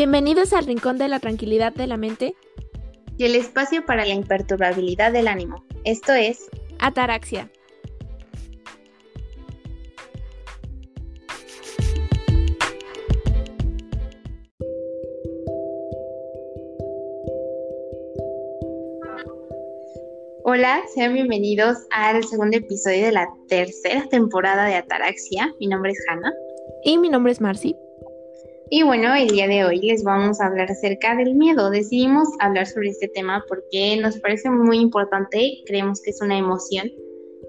Bienvenidos al Rincón de la Tranquilidad de la Mente y el espacio para la imperturbabilidad del ánimo. Esto es Ataraxia. Hola, sean bienvenidos al segundo episodio de la tercera temporada de Ataraxia. Mi nombre es Hanna. Y mi nombre es Marcy. Y bueno, el día de hoy les vamos a hablar acerca del miedo. Decidimos hablar sobre este tema porque nos parece muy importante, creemos que es una emoción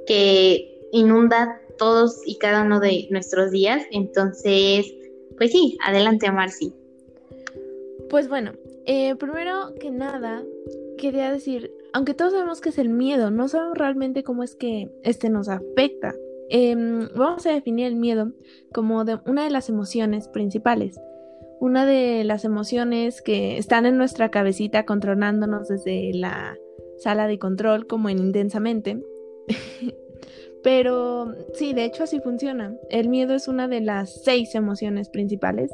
que inunda todos y cada uno de nuestros días. Entonces, pues sí, adelante Marci. Pues bueno, eh, primero que nada, quería decir, aunque todos sabemos que es el miedo, no sabemos realmente cómo es que este nos afecta. Em, vamos a definir el miedo como de una de las emociones principales una de las emociones que están en nuestra cabecita controlándonos desde la sala de control como en intensamente. Pero sí, de hecho así funciona. El miedo es una de las seis emociones principales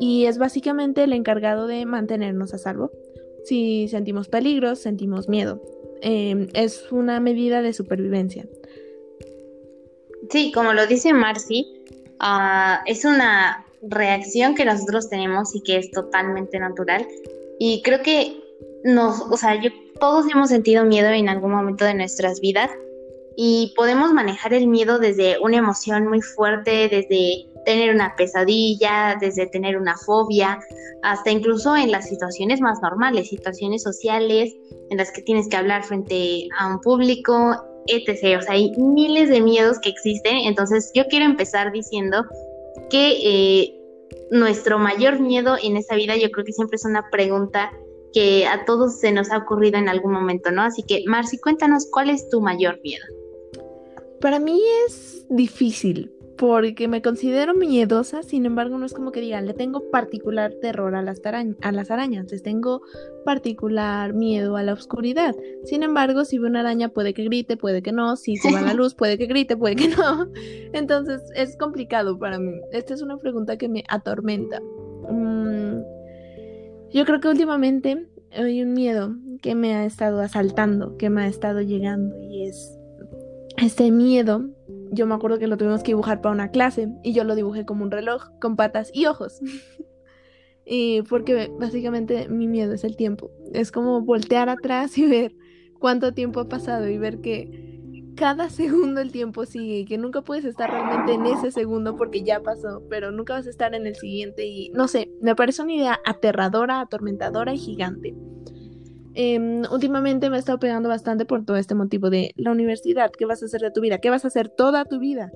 y es básicamente el encargado de mantenernos a salvo. Si sentimos peligros, sentimos miedo. Em, es una medida de supervivencia. Sí, como lo dice Marcy, ah, es una reacción que nosotros tenemos y que es totalmente natural. Y creo que nos, o sea, yo, todos hemos sentido miedo en algún momento de nuestras vidas y podemos manejar el miedo desde una emoción muy fuerte, desde tener una pesadilla, desde tener una fobia, hasta incluso en las situaciones más normales, situaciones sociales en las que tienes que hablar frente a un público, etc. O sea, hay miles de miedos que existen. Entonces, yo quiero empezar diciendo que eh, nuestro mayor miedo en esta vida, yo creo que siempre es una pregunta que a todos se nos ha ocurrido en algún momento, ¿no? Así que, Marci, cuéntanos cuál es tu mayor miedo. Para mí es difícil, porque me considero miedosa, sin embargo no es como que diga, le tengo particular terror a las, a las arañas, les tengo particular miedo a la oscuridad. Sin embargo, si ve una araña puede que grite, puede que no, si se va la luz puede que grite, puede que no. Entonces es complicado para mí. Esta es una pregunta que me atormenta. Mm, yo creo que últimamente hay un miedo que me ha estado asaltando, que me ha estado llegando y es este miedo yo me acuerdo que lo tuvimos que dibujar para una clase y yo lo dibujé como un reloj con patas y ojos. y porque básicamente mi miedo es el tiempo. Es como voltear atrás y ver cuánto tiempo ha pasado y ver que cada segundo el tiempo sigue y que nunca puedes estar realmente en ese segundo porque ya pasó, pero nunca vas a estar en el siguiente y no sé, me parece una idea aterradora, atormentadora y gigante. Em, últimamente me he estado pegando bastante por todo este motivo de la universidad, ¿qué vas a hacer de tu vida? ¿Qué vas a hacer toda tu vida?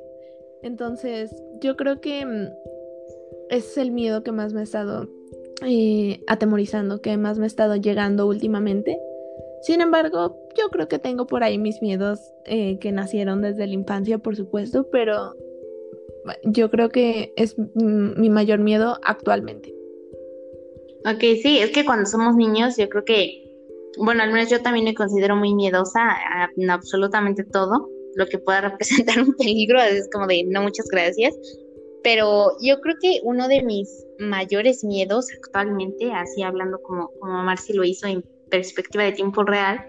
Entonces, yo creo que mm, es el miedo que más me ha estado eh, atemorizando, que más me ha estado llegando últimamente. Sin embargo, yo creo que tengo por ahí mis miedos eh, que nacieron desde la infancia, por supuesto, pero yo creo que es mi mayor miedo actualmente. Ok, sí, es que cuando somos niños yo creo que bueno, al menos yo también me considero muy miedosa a, absolutamente todo. Lo que pueda representar un peligro, es como de no muchas gracias, pero yo creo que uno de mis mayores miedos actualmente, así hablando como, como Marcy lo hizo en perspectiva de tiempo real,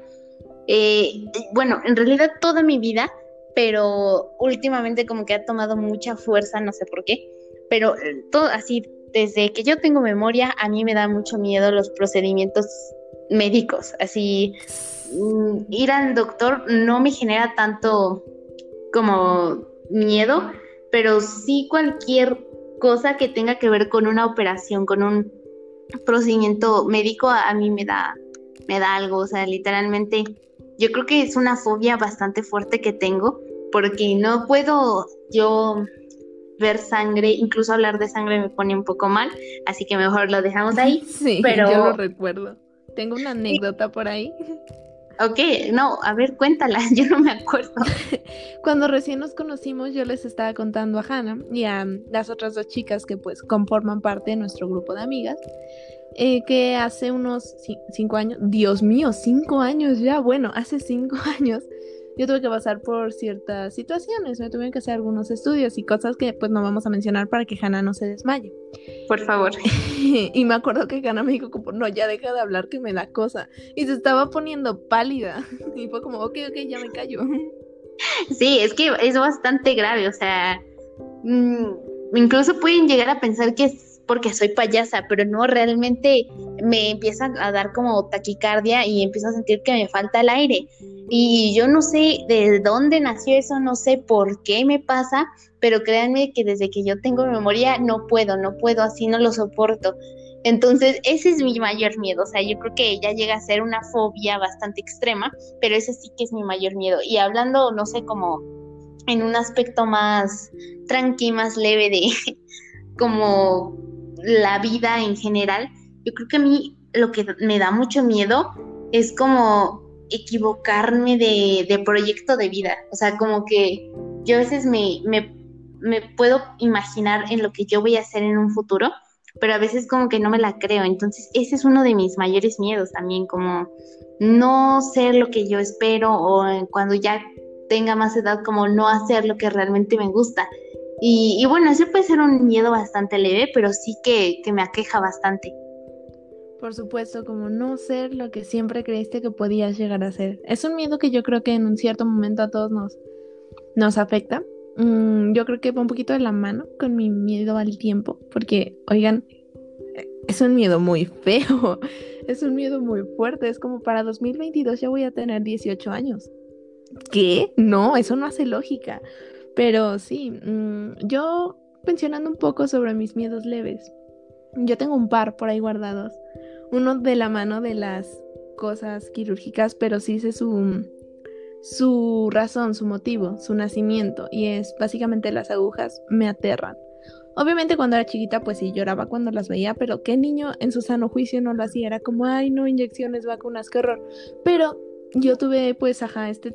eh, bueno, en realidad toda mi vida, pero últimamente como que ha tomado mucha fuerza, no sé por qué, pero eh, todo así, desde que yo tengo memoria, a mí me da mucho miedo los procedimientos médicos, así mm, ir al doctor no me genera tanto como miedo, pero sí cualquier cosa que tenga que ver con una operación, con un procedimiento médico, a, mí me da, me da algo, o sea, literalmente, yo creo que es una fobia bastante fuerte que tengo, porque no puedo yo ver sangre, incluso hablar de sangre me pone un poco mal, así que mejor lo dejamos ahí. Sí, pero yo lo recuerdo. Tengo una anécdota por ahí. Ok, no, a ver, cuéntala, yo no me acuerdo. Cuando recién nos conocimos, yo les estaba contando a Hannah y a las otras dos chicas que pues conforman parte de nuestro grupo de amigas, eh, que hace unos cinco años, Dios mío, cinco años ya, bueno, hace cinco años, yo tuve que pasar por ciertas situaciones, me tuve que hacer algunos estudios y cosas que pues no vamos a mencionar para que Hannah no se desmaye. Por favor. y me acuerdo que Hannah me dijo como, no, ya deja de hablar que me da cosa. Y se estaba poniendo pálida. Y fue como, ok, ok, ya me callo. Sí, es que es bastante grave, o sea, mm, incluso pueden llegar a pensar que es porque soy payasa, pero no, realmente me empieza a dar como taquicardia y empiezo a sentir que me falta el aire. Y yo no sé de dónde nació eso, no sé por qué me pasa, pero créanme que desde que yo tengo memoria no puedo, no puedo, así no lo soporto. Entonces, ese es mi mayor miedo. O sea, yo creo que ya llega a ser una fobia bastante extrema, pero ese sí que es mi mayor miedo. Y hablando, no sé, como en un aspecto más tranqui, más leve de como la vida en general, yo creo que a mí lo que me da mucho miedo es como equivocarme de, proyecto de vida. O sea, como que yo a veces me, me, me, puedo imaginar en lo que yo voy a hacer en un futuro, pero a veces como que no me la creo. Entonces, ese es uno de mis mayores miedos también, como no ser lo que yo espero o cuando ya tenga más edad, como no hacer lo que realmente me gusta. Y, bueno, ese puede ser un miedo bastante leve, pero sí que, me aqueja bastante. Por supuesto, como no ser lo que siempre creíste que podías llegar a ser. Es un miedo que yo creo que en un cierto momento a todos nos, nos afecta. Mm, yo creo que va un poquito de la mano con mi miedo al tiempo, porque, oigan, es un miedo muy feo, es un miedo muy fuerte. Es como para 2022 ya voy a tener 18 años. ¿Qué? No, eso no hace lógica. Pero sí, mm, yo mencionando un poco sobre mis miedos leves, yo tengo un par por ahí guardados. Uno de la mano de las cosas quirúrgicas, pero sí sé su, su razón, su motivo, su nacimiento. Y es básicamente las agujas me aterran. Obviamente cuando era chiquita pues sí lloraba cuando las veía, pero qué niño en su sano juicio no lo hacía, era como, ay no, inyecciones, vacunas, qué horror. Pero yo tuve pues, ajá, este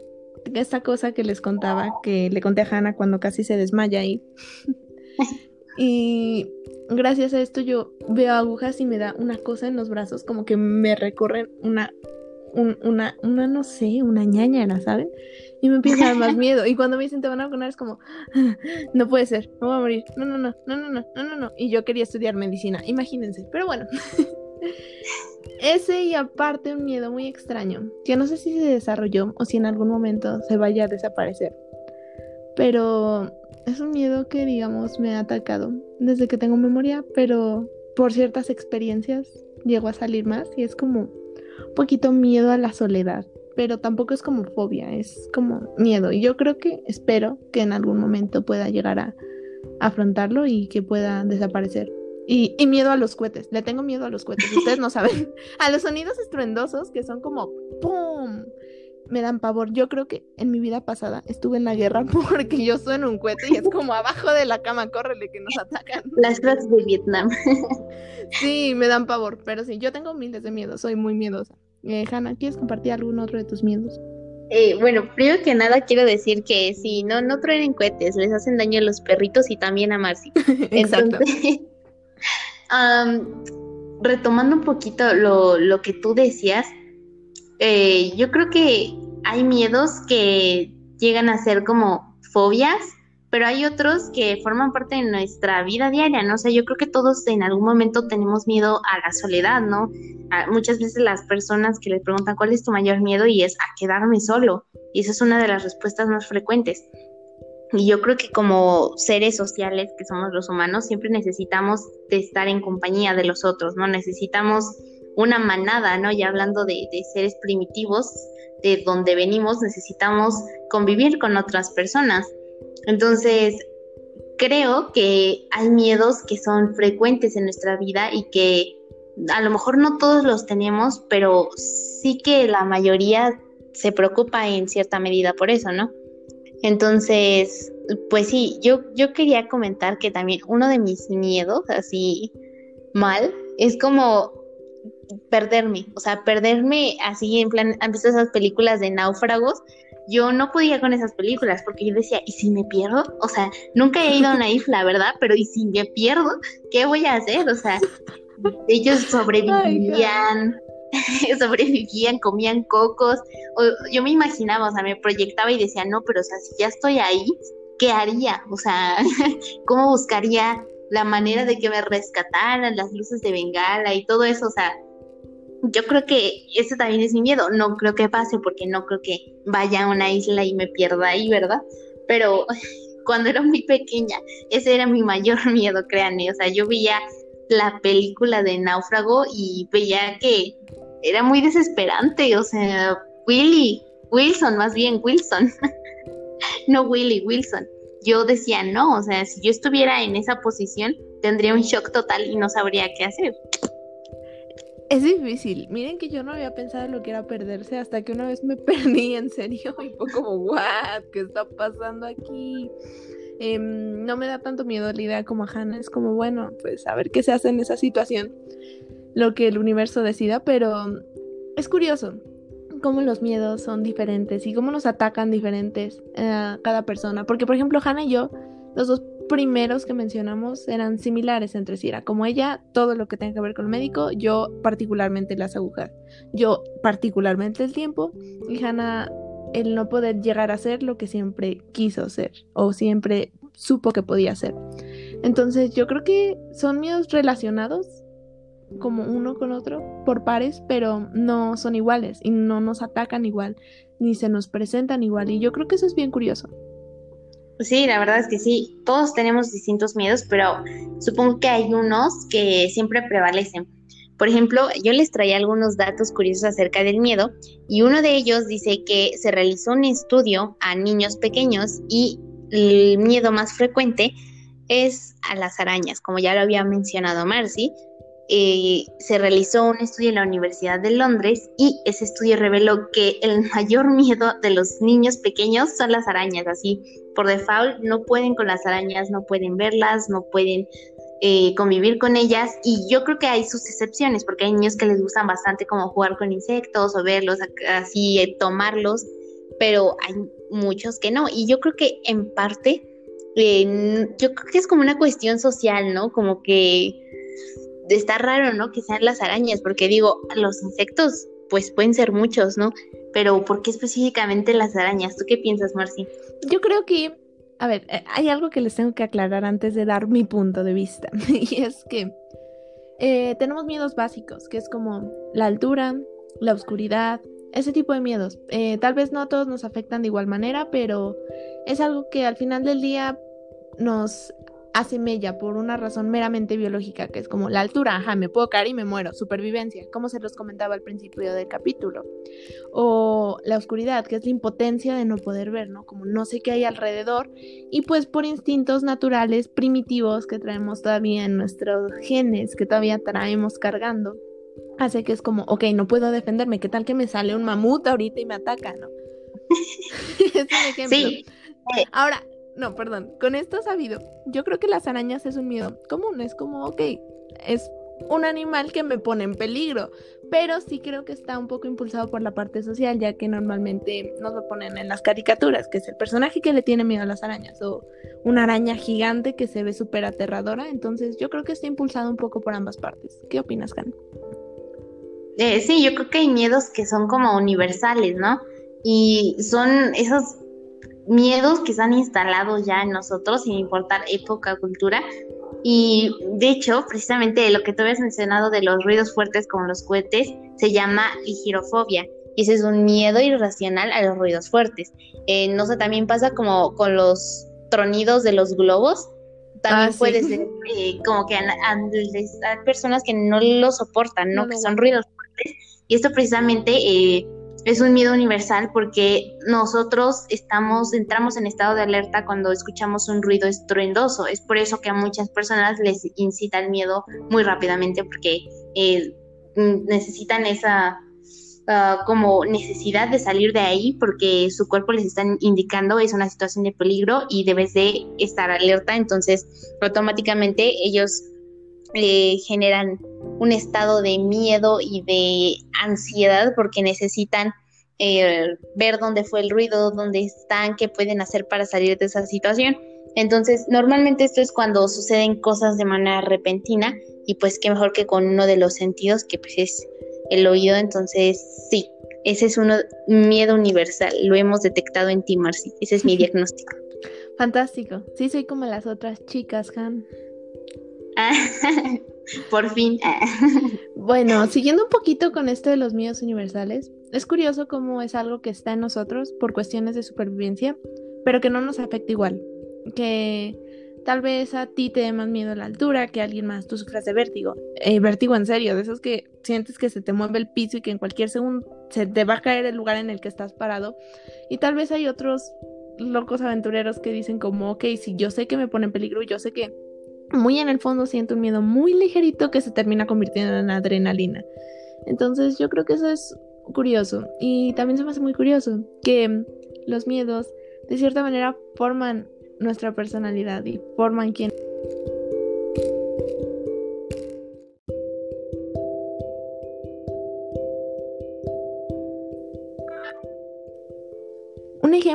esta cosa que les contaba, que le conté a Hannah cuando casi se desmaya ahí. y gracias a esto yo veo agujas y me da una cosa en los brazos, como que me recorren una, una, una, no sé, una ñañara, ¿saben? Y me empieza a dar más miedo. Y cuando me dicen te van a vacunar es como, ah, no puede ser, no voy a morir. No, no, no, no, no, no, no, no, no. Y yo quería estudiar medicina, imagínense. Pero bueno. Ese y aparte un miedo muy extraño, que no sé si se desarrolló o si en algún momento se vaya a desaparecer. Pero es un miedo que, digamos, me ha atacado desde que tengo memoria, pero por ciertas experiencias llego a salir más y es como un poquito miedo a la soledad, pero tampoco es como fobia, es como miedo. Y yo creo que espero que en algún momento pueda llegar a afrontarlo y que pueda desaparecer. Y, miedo a los cohetes. Le tengo miedo a los cohetes. Ustedes no saben. A los sonidos estruendosos que son como ¡pum! Me dan pavor. Yo creo que en mi vida pasada estuve en la guerra porque yo sueno un cohete y es como abajo de la cama, córrele que nos atacan. Las frases de Vietnam. Sí, me dan pavor. Pero sí, yo tengo miles de miedos. Soy muy miedosa. Eh, Hanna, ¿quieres compartir algún otro de tus miedos? Eh, bueno, primero que nada quiero decir que si no, no truenen cohetes, les hacen daño a los perritos y también a Marcy. Exacto. Entonces, retomando un poquito lo, que tú decías, eh, yo creo que hay miedos que llegan a ser como fobias, pero hay otros que forman parte de nuestra vida diaria, ¿no? O sea, yo creo que todos en algún momento tenemos miedo a la soledad, ¿no? muchas veces las personas que les preguntan cuál es tu mayor miedo y es a quedarme solo, y esa es una de las respuestas más frecuentes. Y yo creo que como seres sociales que somos los humanos, siempre necesitamos de estar en compañía de los otros, ¿no? Necesitamos una manada, ¿no? Ya hablando de, de seres primitivos, de donde venimos, necesitamos convivir con otras personas. Entonces, creo que hay miedos que son frecuentes en nuestra vida y que a lo mejor no todos los tenemos, pero sí que la mayoría se preocupa en cierta medida por eso, ¿no? Entonces, pues sí, yo, yo quería comentar que también uno de mis miedos, así mal, es como perderme, o sea, perderme así en plan, ¿han visto esas películas de náufragos? Yo no podía con esas películas porque yo decía, ¿y si me pierdo? O sea, nunca he ido a una isla, ¿verdad? Pero ¿y si me pierdo? ¿Qué voy a hacer? O sea, ellos sobrevivían, sobrevivían, comían cocos. O, yo me imaginaba, o sea, me proyectaba y decía, no, pero o sea, si ya estoy ahí, ¿qué haría? O sea, ¿cómo buscaría la manera de que me rescataran las luces de Bengala y todo eso? O sea, yo creo que ese también es mi miedo. No creo que pase porque no creo que vaya a una isla y me pierda ahí, ¿verdad? Pero cuando era muy pequeña, ese era mi mayor miedo, créanme. O sea, yo veía la película de Náufrago y veía que era muy desesperante. O sea, Willy, Wilson, más bien Wilson. no Willy, Wilson. Yo decía, no, o sea, si yo estuviera en esa posición, tendría un shock total y no sabría qué hacer. Es difícil. Miren que yo no había pensado en lo que era perderse hasta que una vez me perdí en serio y fue como, ¿what? ¿Qué está pasando aquí? Em, no me da tanto miedo la idea como a Hannah. Es como, bueno, pues a ver qué se hace en esa situación. Lo que el universo decida, pero es curioso cómo los miedos son diferentes y cómo nos atacan diferentes a cada persona. Porque, por ejemplo, Hannah y yo, los dos primeros que mencionamos eran similares entre sí. Era como ella, todo lo que tenga que ver con el médico, yo particularmente las agujas, yo particularmente el tiempo y Hannah el no poder llegar a ser lo que siempre quiso ser o siempre supo que podía ser. Entonces yo creo que son miedos relacionados como uno con otro por pares, pero no son iguales y no nos atacan igual ni se nos presentan igual y yo creo que eso es bien curioso. Sí, la verdad es que sí, todos tenemos distintos miedos, pero supongo que hay unos que siempre prevalecen. Por ejemplo, yo les traía algunos datos curiosos acerca del miedo y uno de ellos dice que se realizó un estudio a niños pequeños y el miedo más frecuente es a las arañas, como ya lo había mencionado Marcy, eh, se realizó un estudio en la Universidad de Londres y ese estudio reveló que el mayor miedo de los niños pequeños son las arañas, así por default no pueden con las arañas, no pueden verlas, no pueden eh, convivir con ellas y yo creo que hay sus excepciones porque hay niños que les gustan bastante como jugar con insectos o verlos así, eh, tomarlos, pero hay muchos que no y yo creo que en parte, yo creo que es como una cuestión social, ¿no? Como que está raro, ¿no? Que sean las arañas, porque digo, los insectos, pues pueden ser muchos, ¿no? Pero ¿por qué específicamente las arañas? ¿Tú qué piensas, Marci? Yo creo que, a ver, eh, hay algo que les tengo que aclarar antes de dar mi punto de vista, y es que eh, tenemos miedos básicos, que es como la altura, la oscuridad, ese tipo de miedos. Eh, tal vez no todos nos afectan de igual manera, pero es algo que al final del día nos asemella por una razón meramente biológica, que es como la altura, ajá, me puedo caer y me muero, supervivencia, como se los comentaba al principio del capítulo. O la oscuridad, que es la impotencia de no poder ver, ¿no? Como no sé qué hay alrededor y pues por instintos naturales primitivos que traemos todavía en nuestros genes, que todavía traemos cargando, hace que es como, ok, no puedo defenderme, ¿qué tal que me sale un mamut ahorita y me ataca, ¿no? es un ejemplo. Sí. Ahora, no, perdón, con esto sabido, yo creo que las arañas es un miedo común, es como, ok, es un animal que me pone en peligro, pero sí creo que está un poco impulsado por la parte social, ya que normalmente nos lo ponen en las caricaturas, que es el personaje que le tiene miedo a las arañas, o una araña gigante que se ve súper aterradora, entonces yo creo que está impulsado un poco por ambas partes. ¿Qué opinas, Karen? Eh, sí, yo creo que hay miedos que son como universales, ¿no? Y son esos miedos que se han instalado ya en nosotros, sin importar época, cultura. Y de hecho, precisamente lo que tú habías mencionado de los ruidos fuertes como los cohetes, se llama ligirofobia. Y ese es un miedo irracional a los ruidos fuertes. Eh, no sé, también pasa como con los tronidos de los globos. También ah, puede ser eh, como que hay personas que no lo soportan, ¿no? que son ruidos fuertes. Y esto precisamente eh, es un miedo universal porque nosotros estamos, entramos en estado de alerta cuando escuchamos un ruido estruendoso. Es por eso que a muchas personas les incita el miedo muy rápidamente porque eh, necesitan esa ah, como necesidad de salir de ahí porque su cuerpo les está indicando es una situación de peligro y debes de estar alerta. Entonces automáticamente ellos eh, generan un estado de miedo y de ansiedad porque necesitan eh, ver dónde fue el ruido, dónde están, qué pueden hacer para salir de esa situación. Entonces, normalmente esto es cuando suceden cosas de manera repentina y pues qué mejor que con uno de los sentidos que pues es el oído, entonces sí, ese es un miedo universal, lo hemos detectado en ti, Marcy, ese es mi diagnóstico. Fantástico, sí soy como las otras chicas, Han. por fin. bueno, siguiendo un poquito con esto de los miedos universales, es curioso cómo es algo que está en nosotros por cuestiones de supervivencia, pero que no nos afecta igual, que Tal vez a ti te dé más miedo la altura que a alguien más. Tú sufras de vértigo. Eh, vértigo en serio, de esos que sientes que se te mueve el piso y que en cualquier segundo se te va a caer el lugar en el que estás parado. Y tal vez hay otros locos aventureros que dicen como, ok, si yo sé que me pone en peligro, yo sé que muy en el fondo siento un miedo muy ligerito que se termina convirtiendo en adrenalina. Entonces yo creo que eso es curioso. Y también se me hace muy curioso que los miedos de cierta manera forman nuestra personalidad y forman quién.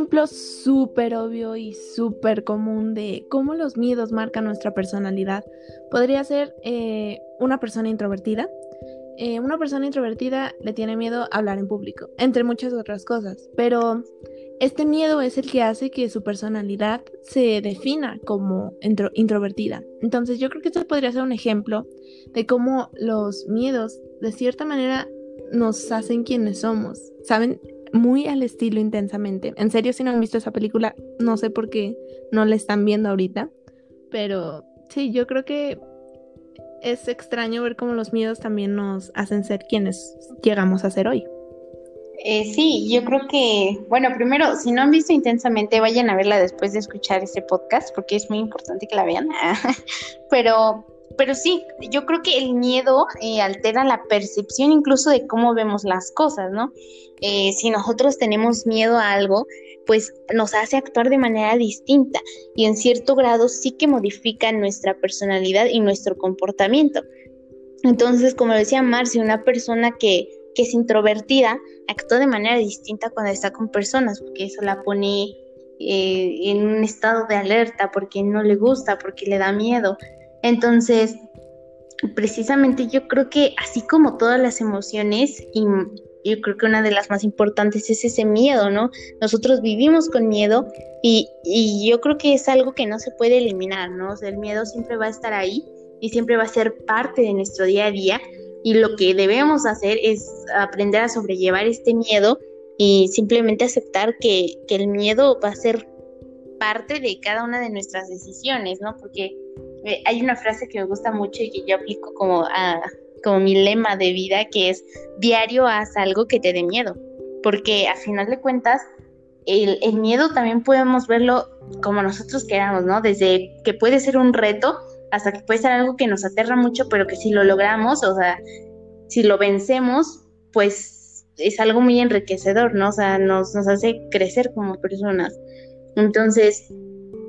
Ejemplo súper obvio y súper común de cómo los miedos marcan nuestra personalidad podría ser eh, una persona introvertida. Eh, una persona introvertida le tiene miedo a hablar en público, entre muchas otras cosas, pero este miedo es el que hace que su personalidad se defina como introvertida. Entonces yo creo que esto podría ser un ejemplo de cómo los miedos de cierta manera nos hacen quienes somos. ¿Saben? Muy al estilo intensamente. En serio, si no han visto esa película, no sé por qué no la están viendo ahorita. Pero sí, yo creo que es extraño ver cómo los miedos también nos hacen ser quienes llegamos a ser hoy. Eh, sí, yo creo que, bueno, primero, si no han visto intensamente, vayan a verla después de escuchar este podcast, porque es muy importante que la vean. pero, pero sí, yo creo que el miedo eh, altera la percepción incluso de cómo vemos las cosas, ¿no? Eh, si nosotros tenemos miedo a algo, pues nos hace actuar de manera distinta y en cierto grado sí que modifica nuestra personalidad y nuestro comportamiento. Entonces, como decía Marci, una persona que que es introvertida actúa de manera distinta cuando está con personas, porque eso la pone eh, en un estado de alerta, porque no le gusta, porque le da miedo. Entonces, precisamente yo creo que así como todas las emociones, y yo creo que una de las más importantes es ese miedo, ¿no? Nosotros vivimos con miedo y, y yo creo que es algo que no se puede eliminar, ¿no? O sea, el miedo siempre va a estar ahí y siempre va a ser parte de nuestro día a día, y lo que debemos hacer es aprender a sobrellevar este miedo y simplemente aceptar que, el miedo va a ser parte de cada una de nuestras decisiones, ¿no? Porque hay una frase que me gusta mucho y que yo aplico como, a, como mi lema de vida, que es diario haz algo que te dé miedo, porque a final de cuentas el, el miedo también podemos verlo como nosotros queramos, ¿no? Desde que puede ser un reto hasta que puede ser algo que nos aterra mucho, pero que si lo logramos, o sea, si lo vencemos, pues es algo muy enriquecedor, ¿no? O sea, nos, nos hace crecer como personas. Entonces,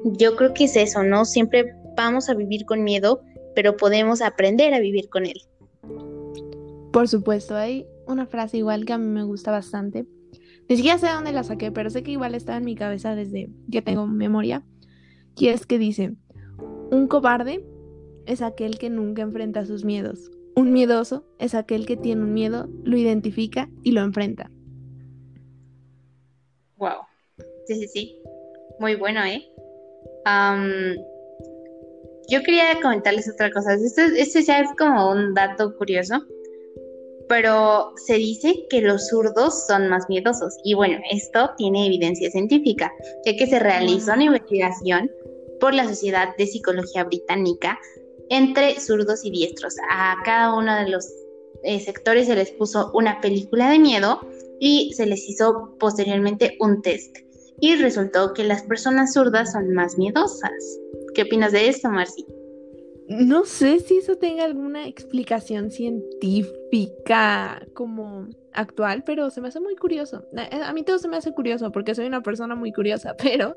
yo creo que es eso, ¿no? Siempre vamos a vivir con miedo, pero podemos aprender a vivir con él. Por supuesto, hay una frase igual que a mí me gusta bastante. Ni siquiera sé dónde la saqué, pero sé que igual está en mi cabeza desde que tengo memoria. Y es que dice, un cobarde es aquel que nunca enfrenta sus miedos. Un miedoso es aquel que tiene un miedo, lo identifica y lo enfrenta. Wow. Sí, sí, sí. Muy bueno, ¿eh? Yo quería comentarles otra cosa. Esto ya es como un dato curioso. Pero se dice que los zurdos son más miedosos. Y bueno, esto tiene evidencia científica, ya que se realizó una investigación por la Sociedad de Psicología Británica entre zurdos y diestros. A cada uno de los eh, sectores se les puso una película de miedo y se les hizo posteriormente un test. Y resultó que las personas zurdas son más miedosas. ¿Qué opinas de esto, Marci? No sé si eso tenga alguna explicación científica como actual, pero se me hace muy curioso. A mí todo se me hace curioso porque soy una persona muy curiosa, pero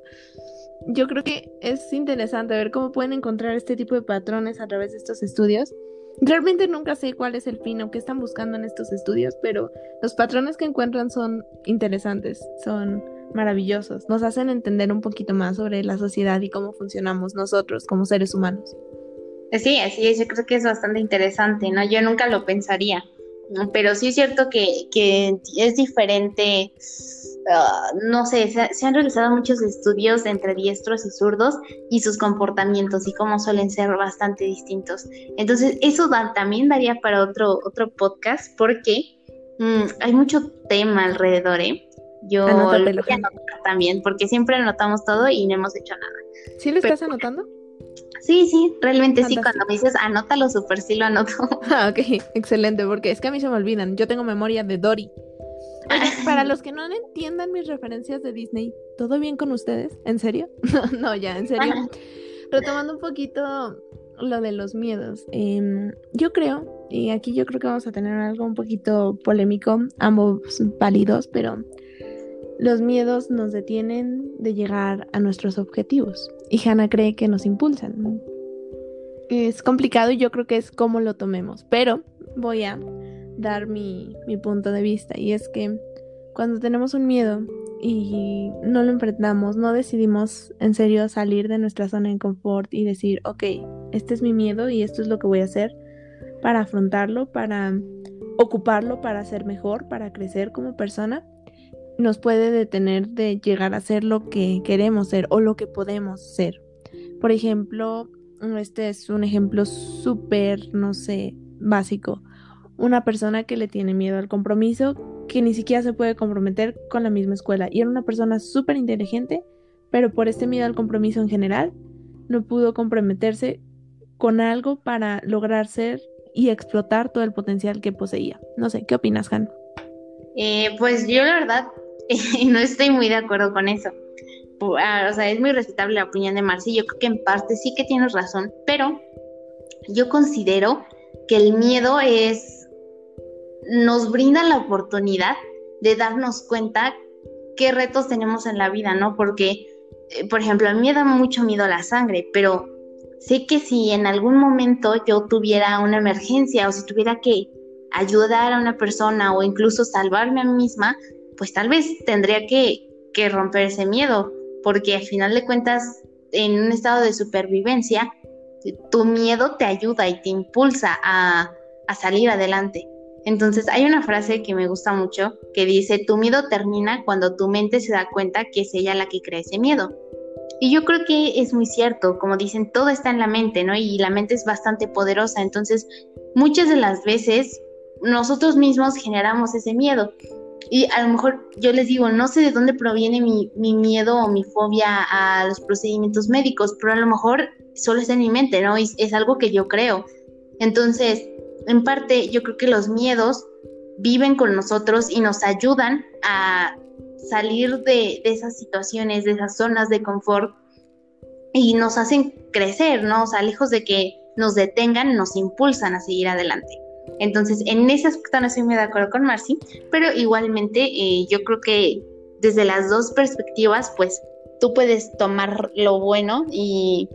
yo creo que es interesante ver cómo pueden encontrar este tipo de patrones a través de estos estudios. Realmente nunca sé cuál es el fin o qué están buscando en estos estudios, pero los patrones que encuentran son interesantes, son maravillosos, nos hacen entender un poquito más sobre la sociedad y cómo funcionamos nosotros como seres humanos. Sí, así es, yo creo que es bastante interesante, ¿no? Yo nunca lo pensaría. pero sí es cierto que, que es diferente. Ah, no sé, se, han realizado muchos estudios entre diestros y zurdos y sus comportamientos y cómo suelen ser bastante distintos. Entonces, eso también daría para otro, otro podcast porque mm, hay mucho tema alrededor, ¿eh? Yo lo voy a anotar también, porque siempre anotamos todo y no hemos hecho nada. ¿Sí lo estás anotando? Sí, sí, realmente sí, cuando me dices anótalo súper sí lo anoto. Ah, ok, excelente, porque es que a mí se me olvidan, yo tengo memoria de Dory. para los que no entiendan mis referencias de Disney, ¿todo bien con ustedes? ¿En serio? no, ya, en serio. Retomando un poquito lo de los miedos. Em, yo creo, y aquí yo creo que vamos a tener algo un poquito polémico, ambos válidos, pero los miedos nos detienen de llegar a nuestros objetivos y Hannah cree que nos impulsan. Es complicado y yo creo que es como lo tomemos, pero voy a dar mi, mi punto de vista y es que cuando tenemos un miedo y no lo enfrentamos, no decidimos en serio salir de nuestra zona de confort y decir, ok, este es mi miedo y esto es lo que voy a hacer para afrontarlo, para ocuparlo, para ser mejor, para crecer como persona, nos puede detener de llegar a ser lo que queremos ser o lo que podemos ser. Por ejemplo, este es un ejemplo súper, no sé, básico. Una persona que le tiene miedo al compromiso, que ni siquiera se puede comprometer con la misma escuela. Y era una persona súper inteligente, pero por este miedo al compromiso en general, no pudo comprometerse con algo para lograr ser y explotar todo el potencial que poseía. No sé, ¿qué opinas, Han? Eh, pues yo la verdad y no estoy muy de acuerdo con eso. Ah, o sea, es muy respetable la opinión de Marcy. Yo creo que en parte sí que tienes razón, pero yo considero que el miedo es. nos brinda la oportunidad de darnos cuenta qué retos tenemos en la vida, ¿no? Porque, eh, por ejemplo, a mí me da mucho miedo la sangre, pero sé que si en algún momento yo tuviera una emergencia o si tuviera que ayudar a una persona o incluso salvarme a mí misma, pues tal vez tendría que, romper ese miedo, porque al final de cuentas, en un estado de supervivencia, tu miedo te ayuda y te impulsa a, a salir adelante. Entonces hay una frase que me gusta mucho que dice, tu miedo termina cuando tu mente se da cuenta que es ella la que crea ese miedo. Y yo creo que es muy cierto, como dicen, todo está en la mente, ¿no? Y la mente es bastante poderosa, entonces muchas de las veces nosotros mismos generamos ese miedo. Y a lo mejor yo les digo, no sé de dónde proviene mi, miedo o mi fobia a los procedimientos médicos, pero a lo mejor solo está en mi mente, ¿no? Es, es algo que yo creo. Entonces, en parte, yo creo que los miedos viven con nosotros y nos ayudan a salir de, de, esas situaciones, de esas zonas de confort y nos hacen crecer, ¿no? O sea, lejos de que nos detengan, nos impulsan a seguir adelante. Entonces, en ese aspecto no estoy muy de acuerdo con Marcy, pero igualmente eh, yo creo que desde las dos perspectivas, pues tú puedes tomar lo bueno y,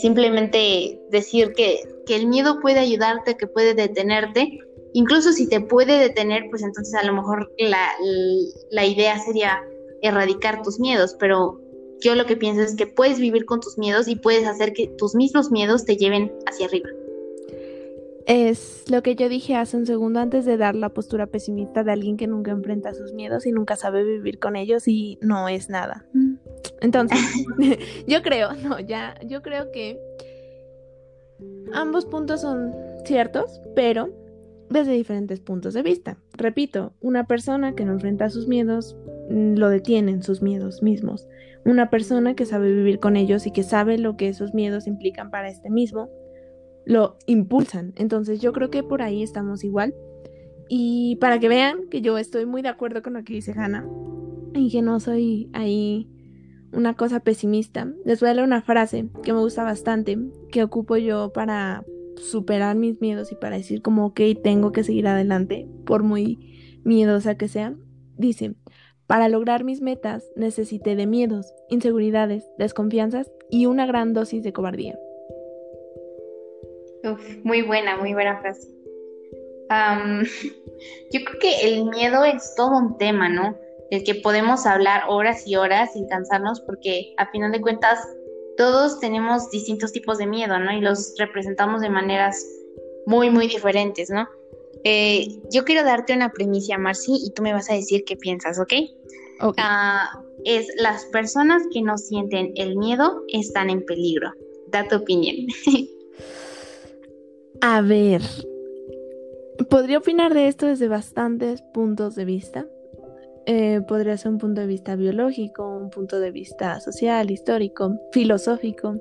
simplemente decir que, el miedo puede ayudarte, que puede detenerte. Incluso si te puede detener, pues entonces a lo mejor la, la idea sería erradicar tus miedos, pero yo lo que pienso es que puedes vivir con tus miedos y puedes hacer que tus mismos miedos te lleven hacia arriba. Es lo que yo dije hace un segundo antes de dar la postura pesimista de alguien que nunca enfrenta sus miedos y nunca sabe vivir con ellos y no es nada. Entonces, yo creo, no, ya, yo creo que ambos puntos son ciertos, pero desde diferentes puntos de vista. Repito, una persona que no enfrenta sus miedos mm, lo detienen sus miedos mismos. Una persona que sabe vivir con ellos y que sabe lo que esos miedos implican para este mismo, lo impulsan. Entonces yo creo que por ahí estamos igual. Y para que vean que yo estoy muy de acuerdo con lo que dice Hannah y que no soy ahí una cosa pesimista, les voy a leer una frase que me gusta bastante, que ocupo yo para superar mis miedos y para decir como, ok, tengo que seguir adelante, por muy miedosa que sea. Dice, para lograr mis metas necesité de miedos, inseguridades, desconfianzas y una gran dosis de cobardía muy buena, muy buena frase. yo creo que el miedo es todo un tema, ¿no? El que podemos hablar horas y horas sin cansarnos porque a final de cuentas todos tenemos distintos tipos de miedo, ¿no? Y los representamos de maneras muy, muy diferentes, ¿no? Eh, yo quiero darte una primicia, Marcy, y tú me vas a decir qué piensas, ¿ok? Ah, es las personas que no sienten el miedo están en peligro. Da tu opinión. a ver, podría opinar de esto desde bastantes puntos de vista. Eh, podría ser un punto de vista biológico, un punto de vista social, histórico, filosófico.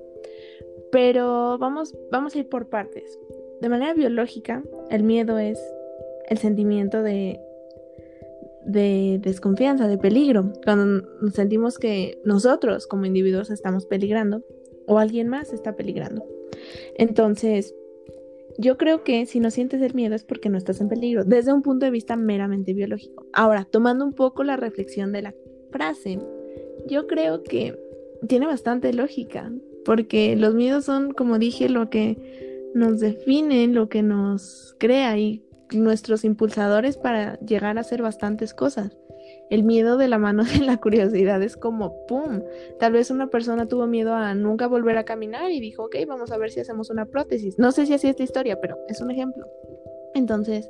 Pero vamos, vamos a ir por partes. De manera biológica, el miedo es el sentimiento de, de desconfianza, de peligro. Cuando sentimos que nosotros como individuos estamos peligrando o alguien más está peligrando. Entonces, yo creo que si no sientes el miedo es porque no estás en peligro, desde un punto de vista meramente biológico. Ahora, tomando un poco la reflexión de la frase, yo creo que tiene bastante lógica, porque los miedos son, como dije, lo que nos define, lo que nos crea y nuestros impulsadores para llegar a hacer bastantes cosas. El miedo de la mano de la curiosidad es como ¡pum! Tal vez una persona tuvo miedo a nunca volver a caminar y dijo, ok, vamos a ver si hacemos una prótesis. No sé si así es la historia, pero es un ejemplo. Entonces,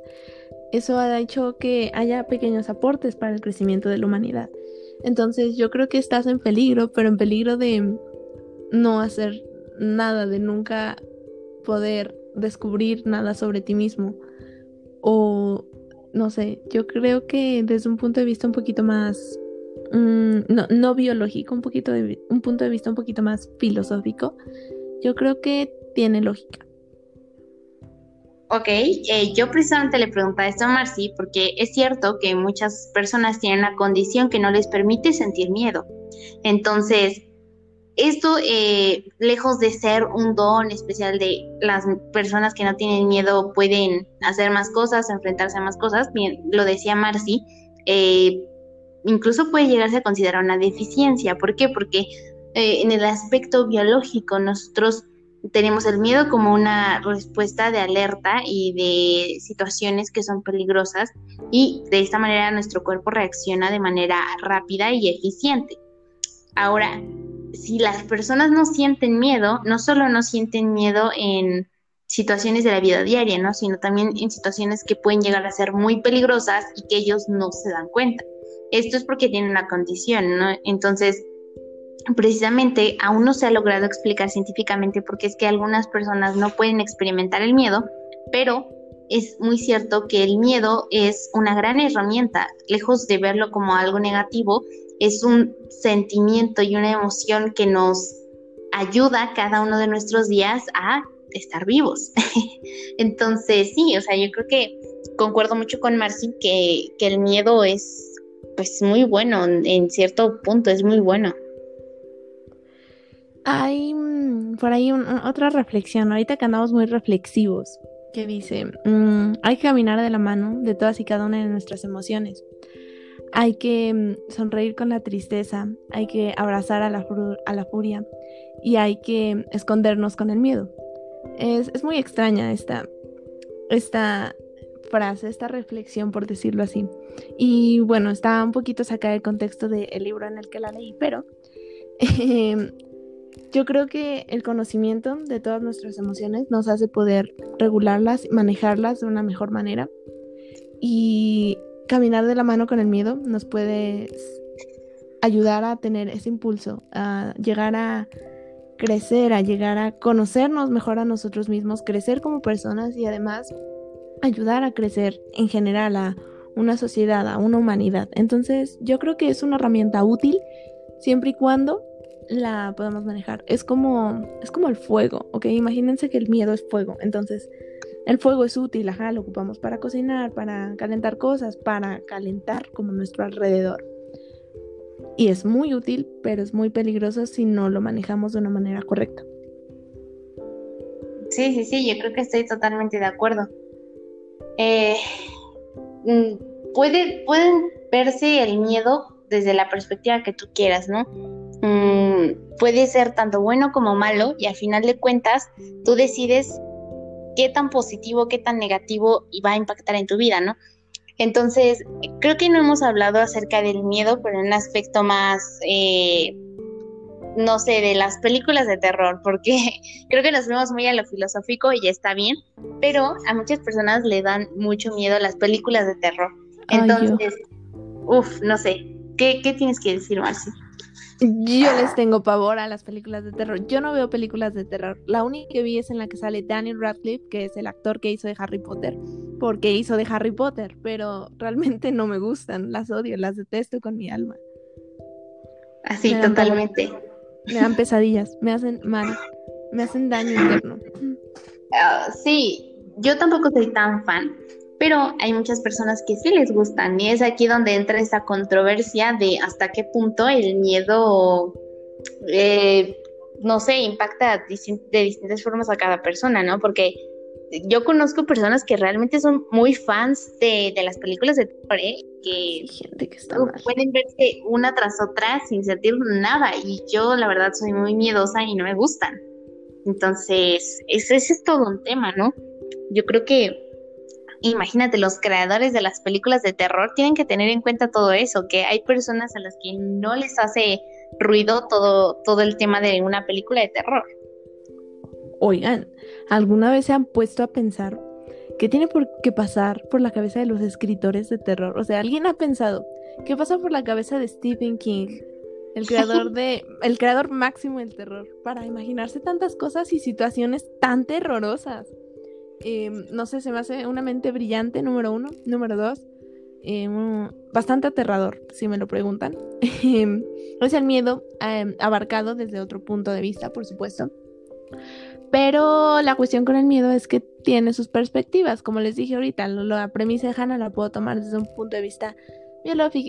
eso ha hecho que haya pequeños aportes para el crecimiento de la humanidad. Entonces, yo creo que estás en peligro, pero en peligro de no hacer nada, de nunca poder descubrir nada sobre ti mismo o no sé, yo creo que desde un punto de vista un poquito más mm, no, biológico, un poquito de, un punto de vista un poquito más filosófico, yo creo que tiene lógica. Ok, eh, yo precisamente le preguntaba esto a Marcy porque es cierto que muchas personas tienen una condición que no les permite sentir miedo. Entonces, esto, eh, lejos de ser un don especial de las personas que no tienen miedo, pueden hacer más cosas, enfrentarse a más cosas, bien, lo decía Marcy, eh, incluso puede llegarse a considerar una deficiencia. ¿Por qué? Porque eh, en el aspecto biológico nosotros tenemos el miedo como una respuesta de alerta y de situaciones que son peligrosas y de esta manera nuestro cuerpo reacciona de manera rápida y eficiente. Ahora, si las personas no sienten miedo, no solo no sienten miedo en situaciones de la vida diaria, ¿no? Sino también en situaciones que pueden llegar a ser muy peligrosas y que ellos no se dan cuenta. Esto es porque tienen una condición, ¿no? Entonces, precisamente aún no se ha logrado explicar científicamente por qué es que algunas personas no pueden experimentar el miedo, pero es muy cierto que el miedo es una gran herramienta, lejos de verlo como algo negativo, es un sentimiento y una emoción que nos ayuda cada uno de nuestros días a estar vivos. Entonces, sí, o sea, yo creo que concuerdo mucho con Marcy que, que el miedo es pues muy bueno, en cierto punto es muy bueno. Hay mm, por ahí otra reflexión, ahorita que andamos muy reflexivos, que dice, mm, hay que caminar de la mano de todas y cada una de nuestras emociones. Hay que mm, sonreír con la tristeza, hay que abrazar a la, furia y hay que escondernos con el miedo. Es, es muy extraña esta, esta frase, esta reflexión, por decirlo así. Y bueno, está un poquito sacada del contexto del libro en el que la leí, pero em, yo creo que el conocimiento de todas nuestras emociones nos hace poder regularlas, manejarlas de una mejor manera. Y caminar de la mano con el miedo nos puede ayudar a tener ese impulso, a llegar a crecer, a llegar a conocernos mejor a nosotros mismos, crecer como personas y además ayudar a crecer en general a una sociedad, a una humanidad. Entonces yo creo que es una herramienta útil siempre y cuando la podamos manejar. Es como, es como el fuego, ¿ok? Imagínense que el miedo es fuego. Entonces el fuego es útil, ajá, lo ocupamos para cocinar, para calentar cosas, para calentar como nuestro alrededor. Y es muy útil, pero es muy peligroso si no lo manejamos de una manera correcta. Sí, sí, sí, yo creo que estoy totalmente de acuerdo. Eh, mm, puede, pueden verse el miedo desde la perspectiva que tú quieras, ¿no? Mm, puede ser tanto bueno como malo y al final de cuentas tú decides qué tan positivo, qué tan negativo va a impactar en tu vida, ¿no? Entonces, creo que no hemos hablado acerca del miedo, pero en un aspecto más, eh, no sé, de las películas de terror, porque creo que nos vemos muy a lo filosófico y ya está bien, pero a muchas personas le dan mucho miedo las películas de terror. Entonces, uff, no sé, ¿Qué, ¿qué tienes que decir, Marcy? Yo les tengo pavor a las películas de terror. Yo no veo películas de terror. La única que vi es en la que sale Daniel Radcliffe, que es el actor que hizo de Harry Potter, porque hizo de Harry Potter, pero realmente no me gustan, las odio, las detesto con mi alma. Así, totalmente. Me dan pesadillas, me hacen mal, me hacen daño interno. Ah, sí, yo tampoco soy tan fan, pero hay muchas personas que sí les gustan y es aquí donde entra esa controversia de hasta qué punto el miedo, eh, no sé, impacta de distintas formas a cada persona, ¿no? Porque yo conozco personas que realmente son muy fans de, las películas de terror, ¿eh? que, gente que está pueden verse una tras otra sin sentir nada y yo la verdad soy muy miedosa y no me gustan. Entonces, ese es todo un tema, ¿no? Yo creo que imagínate, los creadores de las películas de terror tienen que tener en cuenta todo eso, que hay personas a las que no les hace ruido todo, todo el tema de una película de terror. Oigan, ¿alguna vez se han puesto a pensar qué tiene por qué pasar por la cabeza de los escritores de terror? O sea, ¿alguien ha pensado qué pasa por la cabeza de Stephen King, el creador de el creador máximo del terror, para imaginarse tantas cosas y situaciones tan terrorosas? Em, no sé, se me hace una mente brillante, número uno. Número dos, em, bastante aterrador, si me lo preguntan. Em, es el miedo abarcado desde otro punto de vista, por supuesto. Pero la cuestión con el miedo es que tiene sus perspectivas. Como les dije ahorita, la premisa de Hannah la puedo tomar desde un punto de vista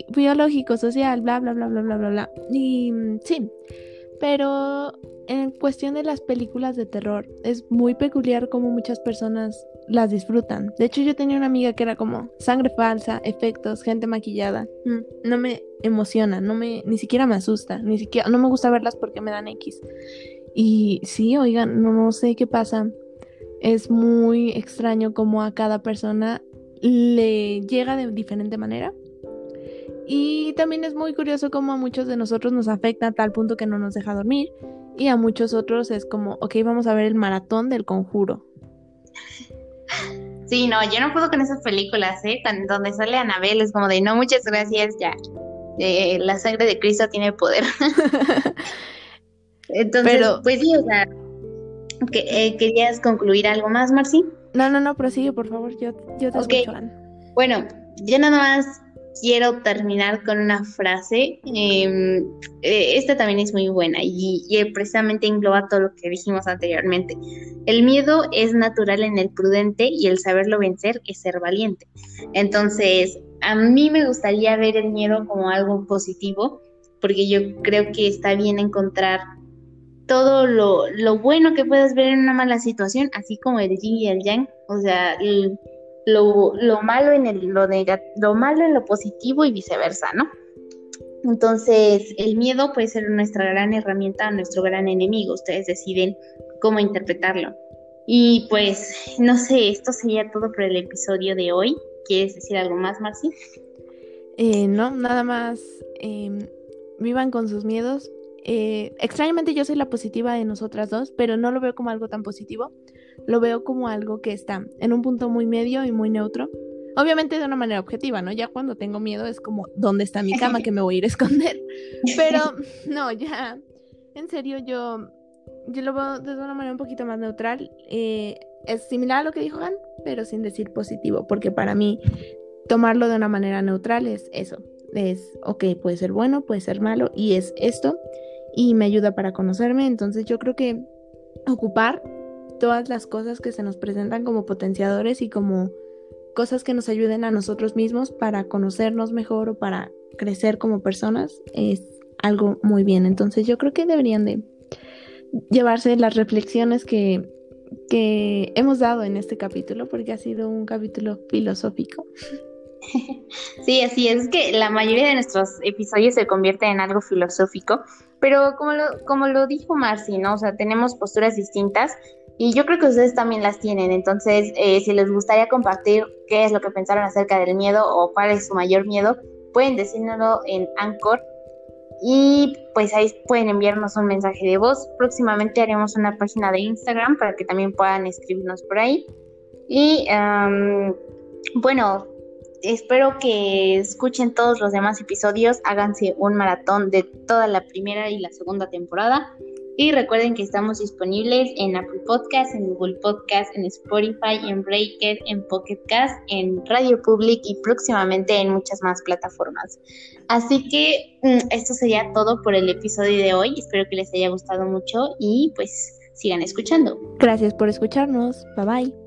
biológico, social, bla, bla, bla, bla, bla, bla, bla. Y mm, sí, pero en cuestión de las películas de terror, es muy peculiar como muchas personas las disfrutan. De hecho, yo tenía una amiga que era como sangre falsa, efectos, gente maquillada. Mm, no me emociona, no me, ni siquiera me asusta, ni siquiera, no me gusta verlas porque me dan X. Y sí, oigan, no, sé qué pasa. Es muy extraño como a cada persona le llega de diferente manera. Y también es muy curioso cómo a muchos de nosotros nos afecta a tal punto que no nos deja dormir. Y a muchos otros es como, ok, vamos a ver el maratón del conjuro. Sí, no, yo no puedo con esas películas, ¿eh? Donde sale Anabel, es como de, no, muchas gracias, ya. Eh, la sangre de Cristo tiene poder. Entonces, pues sí, o sea, eh, ¿querías concluir algo más, Marci? No, no, no, prosigue, por favor, yo, yo te escucho, Bueno, yo nada más quiero terminar con una frase. Em, eh, esta también es muy buena y, precisamente engloba todo lo que dijimos anteriormente. El miedo es natural en el prudente y el saberlo vencer es ser valiente. Entonces, a mí me gustaría ver el miedo como algo positivo, porque yo creo que está bien encontrar todo lo, lo bueno que puedas ver en una mala situación, así como el yin y el yang. O sea, el, lo, malo en el, lo, lo malo en lo positivo y viceversa, ¿no? Entonces, el miedo puede ser nuestra gran herramienta, nuestro gran enemigo. Ustedes deciden cómo interpretarlo. Y pues, no sé, esto sería todo por el episodio de hoy. ¿Quieres decir algo más, Marci? Eh, no, nada más. Em, vivan con sus miedos. Eh, extrañamente yo soy la positiva de nosotras dos, pero no lo veo como algo tan positivo lo veo como algo que está en un punto muy medio y muy neutro. Obviamente de una manera objetiva, ¿no? Ya cuando tengo miedo es como, ¿dónde está mi cama que me voy a ir a esconder? Pero no, ya, en serio, yo, yo lo veo de una manera un poquito más neutral. Eh, es similar a lo que dijo Han, pero sin decir positivo, porque para mí tomarlo de una manera neutral es eso. Es, ok, puede ser bueno, puede ser malo, y es esto, y me ayuda para conocerme. Entonces yo creo que ocupar todas las cosas que se nos presentan como potenciadores y como cosas que nos ayuden a nosotros mismos para conocernos mejor o para crecer como personas es algo muy bien. Entonces yo creo que deberían de llevarse las reflexiones que, que hemos dado en este capítulo porque ha sido un capítulo filosófico. Sí, así es, que la mayoría de nuestros episodios se convierten en algo filosófico, pero como lo, como lo dijo Marci, ¿no? O sea, tenemos posturas distintas y yo creo que ustedes también las tienen. Entonces, eh, si les gustaría compartir qué es lo que pensaron acerca del miedo o cuál es su mayor miedo, pueden decírnoslo en Anchor. y pues ahí pueden enviarnos un mensaje de voz. Próximamente haremos una página de Instagram para que también puedan escribirnos por ahí. Y bueno, espero que escuchen todos los demás episodios, háganse un maratón de toda la primera y la segunda temporada. Y recuerden que estamos disponibles en Apple Podcast, en Google Podcast, en Spotify, en Breaker, en Pocket Cast, en Radio Public y próximamente en muchas más plataformas. Así que mm, esto sería todo por el episodio de hoy. Espero que les haya gustado mucho y pues sigan escuchando. Gracias por escucharnos. Bye bye.